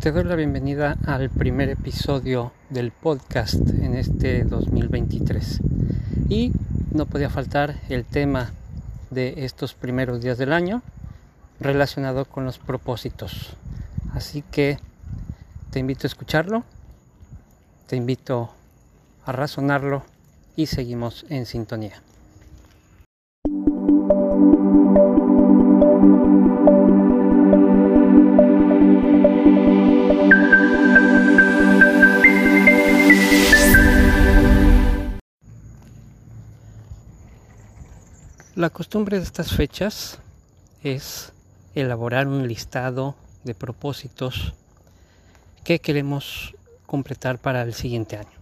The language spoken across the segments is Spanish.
Te doy la bienvenida al primer episodio del podcast en este 2023. Y no podía faltar el tema de estos primeros días del año relacionado con los propósitos. Así que te invito a escucharlo, te invito a razonarlo y seguimos en sintonía. La costumbre de estas fechas es elaborar un listado de propósitos que queremos completar para el siguiente año,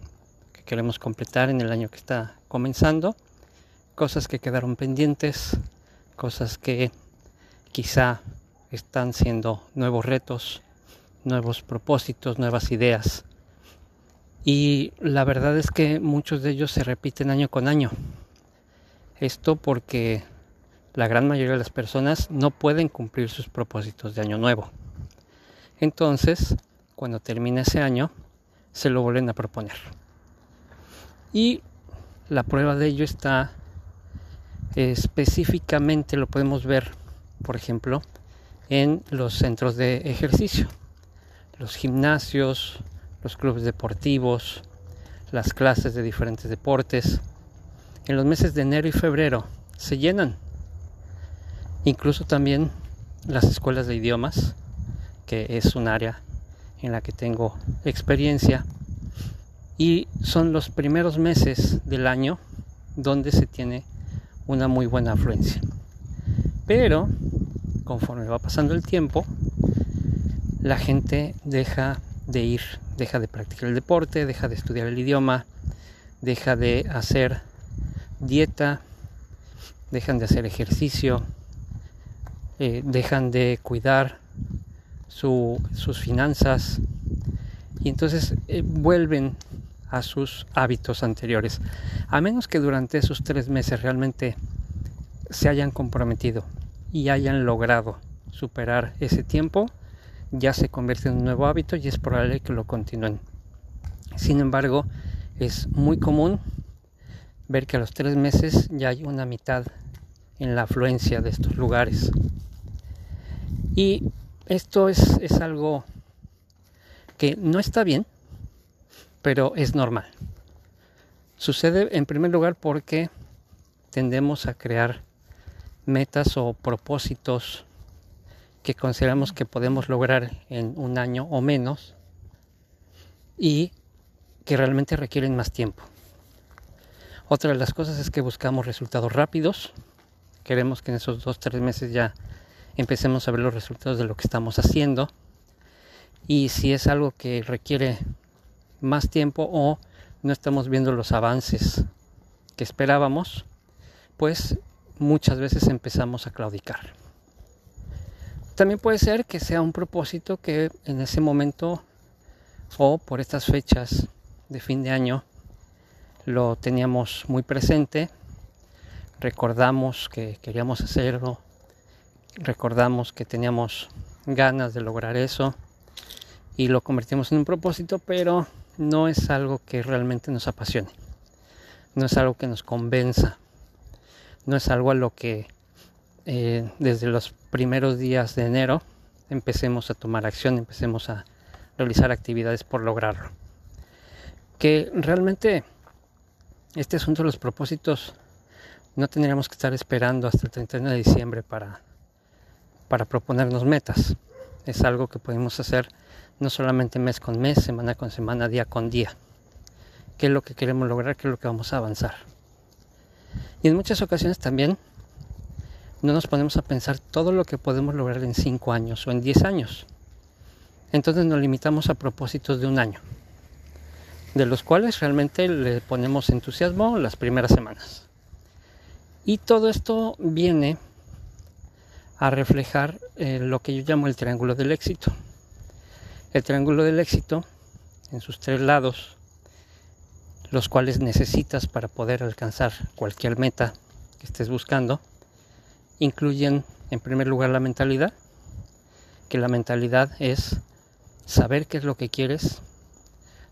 que queremos completar en el año que está comenzando, cosas que quedaron pendientes, cosas que quizá están siendo nuevos retos, nuevos propósitos, nuevas ideas. Y la verdad es que muchos de ellos se repiten año con año. Esto porque la gran mayoría de las personas no pueden cumplir sus propósitos de año nuevo. Entonces, cuando termina ese año, se lo vuelven a proponer. Y la prueba de ello está específicamente, lo podemos ver, por ejemplo, en los centros de ejercicio, los gimnasios, los clubes deportivos, las clases de diferentes deportes en los meses de enero y febrero se llenan. Incluso también las escuelas de idiomas, que es un área en la que tengo experiencia, y son los primeros meses del año donde se tiene una muy buena afluencia. Pero conforme va pasando el tiempo, la gente deja de ir, deja de practicar el deporte, deja de estudiar el idioma, deja de hacer dieta, dejan de hacer ejercicio, eh, dejan de cuidar sus finanzas y entonces eh, vuelven a sus hábitos anteriores. A menos que durante esos tres meses realmente se hayan comprometido y hayan logrado superar ese tiempo, ya se convierte en un nuevo hábito y es probable que lo continúen. Sin embargo, es muy común ver que a los tres meses ya hay una mitad en la afluencia de estos lugares. Y esto es, es algo que no está bien, pero es normal. Sucede en primer lugar porque tendemos a crear metas o propósitos que consideramos que podemos lograr en un año o menos y que realmente requieren más tiempo. Otra de las cosas es que buscamos resultados rápidos. Queremos que en esos dos, tres meses ya empecemos a ver los resultados de lo que estamos haciendo. Y si es algo que requiere más tiempo o no estamos viendo los avances que esperábamos, pues muchas veces empezamos a claudicar. También puede ser que sea un propósito que en ese momento o por estas fechas de fin de año lo teníamos muy presente, recordamos que queríamos hacerlo, recordamos que teníamos ganas de lograr eso y lo convertimos en un propósito, pero no es algo que realmente nos apasione, no es algo que nos convenza, no es algo a lo que eh, desde los primeros días de enero empecemos a tomar acción, empecemos a realizar actividades por lograrlo. Que realmente este asunto de los propósitos no tendríamos que estar esperando hasta el 31 de diciembre para, para proponernos metas. Es algo que podemos hacer no solamente mes con mes, semana con semana, día con día. ¿Qué es lo que queremos lograr? ¿Qué es lo que vamos a avanzar? Y en muchas ocasiones también no nos ponemos a pensar todo lo que podemos lograr en 5 años o en 10 años. Entonces nos limitamos a propósitos de un año de los cuales realmente le ponemos entusiasmo las primeras semanas. Y todo esto viene a reflejar eh, lo que yo llamo el triángulo del éxito. El triángulo del éxito, en sus tres lados, los cuales necesitas para poder alcanzar cualquier meta que estés buscando, incluyen en primer lugar la mentalidad, que la mentalidad es saber qué es lo que quieres,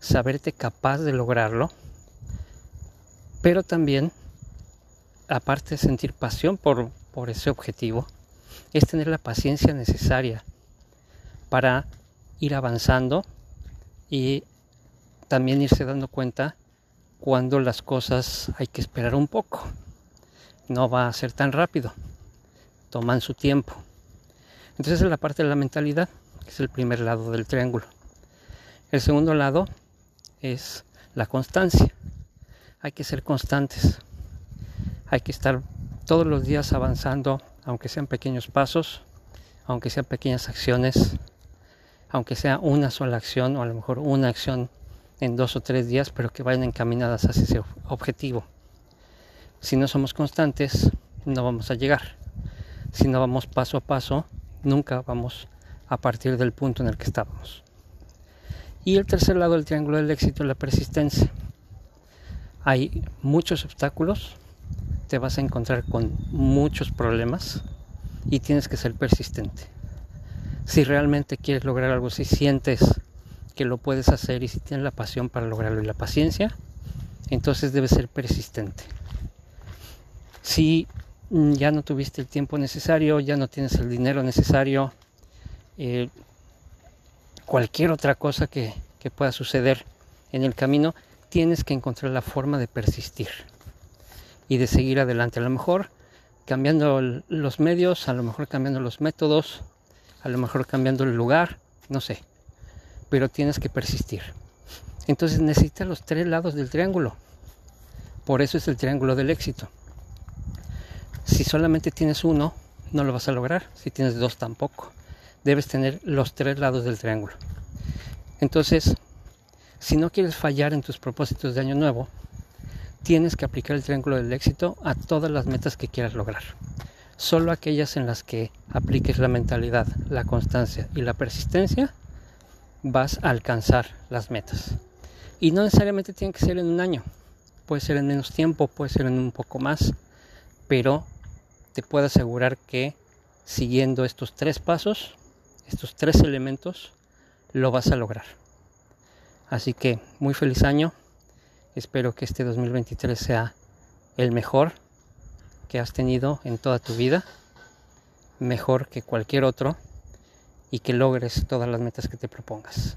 saberte capaz de lograrlo, pero también, aparte de sentir pasión por, por ese objetivo, es tener la paciencia necesaria para ir avanzando y también irse dando cuenta cuando las cosas hay que esperar un poco. No va a ser tan rápido, toman su tiempo. Entonces es la parte de la mentalidad, que es el primer lado del triángulo. El segundo lado es la constancia. Hay que ser constantes. Hay que estar todos los días avanzando, aunque sean pequeños pasos, aunque sean pequeñas acciones, aunque sea una sola acción o a lo mejor una acción en dos o tres días, pero que vayan encaminadas hacia ese objetivo. Si no somos constantes, no vamos a llegar. Si no vamos paso a paso, nunca vamos a partir del punto en el que estábamos. Y el tercer lado del triángulo del éxito es la persistencia. Hay muchos obstáculos, te vas a encontrar con muchos problemas y tienes que ser persistente. Si realmente quieres lograr algo, si sientes que lo puedes hacer y si tienes la pasión para lograrlo y la paciencia, entonces debes ser persistente. Si mm, ya no tuviste el tiempo necesario, ya no tienes el dinero necesario, eh, cualquier otra cosa que, pueda suceder en el camino, tienes que encontrar la forma de persistir y de seguir adelante. A lo mejor cambiando los medios, a lo mejor cambiando los métodos, a lo mejor cambiando el lugar, no sé pero tienes que persistir. Entonces necesitas los tres lados del triángulo. Por eso es el triángulo del éxito. Si solamente tienes uno, no lo vas a lograr. Si tienes dos, tampoco. Debes tener los tres lados del triángulo. Entonces, si no quieres fallar en tus propósitos de año nuevo, tienes que aplicar el triángulo del éxito a todas las metas que quieras lograr. Solo aquellas en las que apliques la mentalidad, la constancia y la persistencia vas a alcanzar las metas. Y no necesariamente tiene que ser en un año, puede ser en menos tiempo, puede ser en un poco más, pero te puedo asegurar que siguiendo estos tres pasos, estos tres elementos, lo vas a lograr. Así que muy feliz año, espero que este 2023 sea el mejor que has tenido en toda tu vida, mejor que cualquier otro y que logres todas las metas que te propongas.